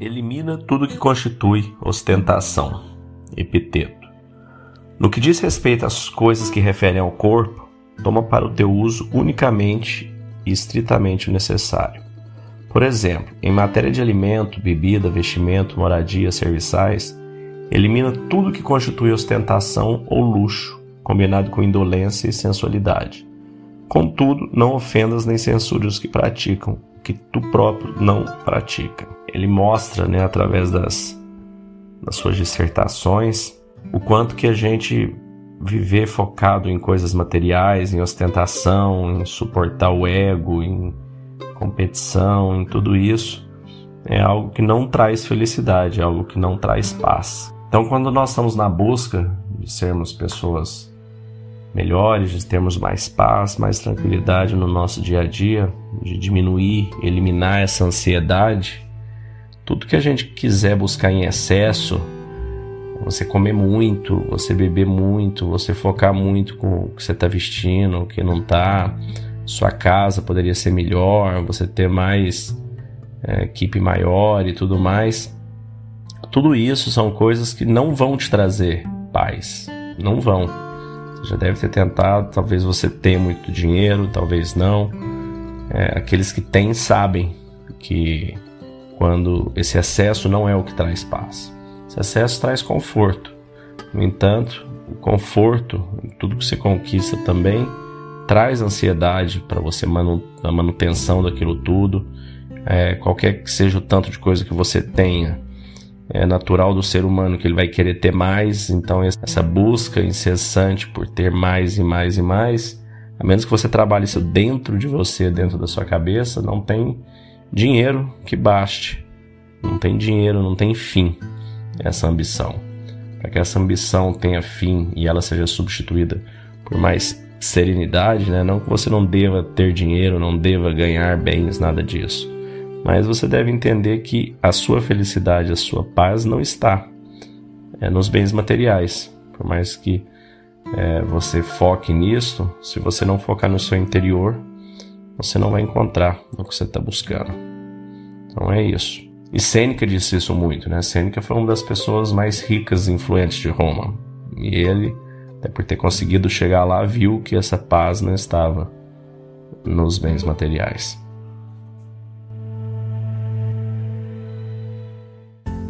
Elimina tudo que constitui ostentação. Epiteto. No que diz respeito às coisas que referem ao corpo, toma para o teu uso unicamente e estritamente o necessário. Por exemplo, em matéria de alimento, bebida, vestimento, moradia, serviçais, elimina tudo que constitui ostentação ou luxo, combinado com indolência e sensualidade. Contudo, não ofendas nem censures os que praticam, que tu próprio não pratica. Ele mostra, né, através das, das suas dissertações, o quanto que a gente viver focado em coisas materiais, em ostentação, em suportar o ego, em competição, em tudo isso, é algo que não traz felicidade, é algo que não traz paz. Então, quando nós estamos na busca de sermos pessoas melhores, de termos mais paz, mais tranquilidade no nosso dia a dia, de diminuir, eliminar essa ansiedade. Tudo que a gente quiser buscar em excesso, você comer muito, você beber muito, você focar muito com o que você está vestindo, o que não está, sua casa poderia ser melhor, você ter mais é, equipe maior e tudo mais. Tudo isso são coisas que não vão te trazer paz, não vão já deve ter tentado, talvez você tenha muito dinheiro, talvez não. É, aqueles que têm sabem que quando esse excesso não é o que traz paz. Esse excesso traz conforto. No entanto, o conforto, tudo que você conquista também, traz ansiedade para você manu a manutenção daquilo tudo. É, qualquer que seja o tanto de coisa que você tenha, é natural do ser humano que ele vai querer ter mais, então essa busca incessante por ter mais e mais e mais, a menos que você trabalhe isso dentro de você, dentro da sua cabeça, não tem dinheiro que baste. Não tem dinheiro, não tem fim essa ambição. Para que essa ambição tenha fim e ela seja substituída por mais serenidade, né? não que você não deva ter dinheiro, não deva ganhar bens, nada disso mas você deve entender que a sua felicidade, a sua paz não está é, nos bens materiais. Por mais que é, você foque nisso, se você não focar no seu interior, você não vai encontrar o que você está buscando. Então é isso. E Sêneca disse isso muito, né? Sêneca foi uma das pessoas mais ricas e influentes de Roma. E ele, até por ter conseguido chegar lá, viu que essa paz não estava nos bens materiais.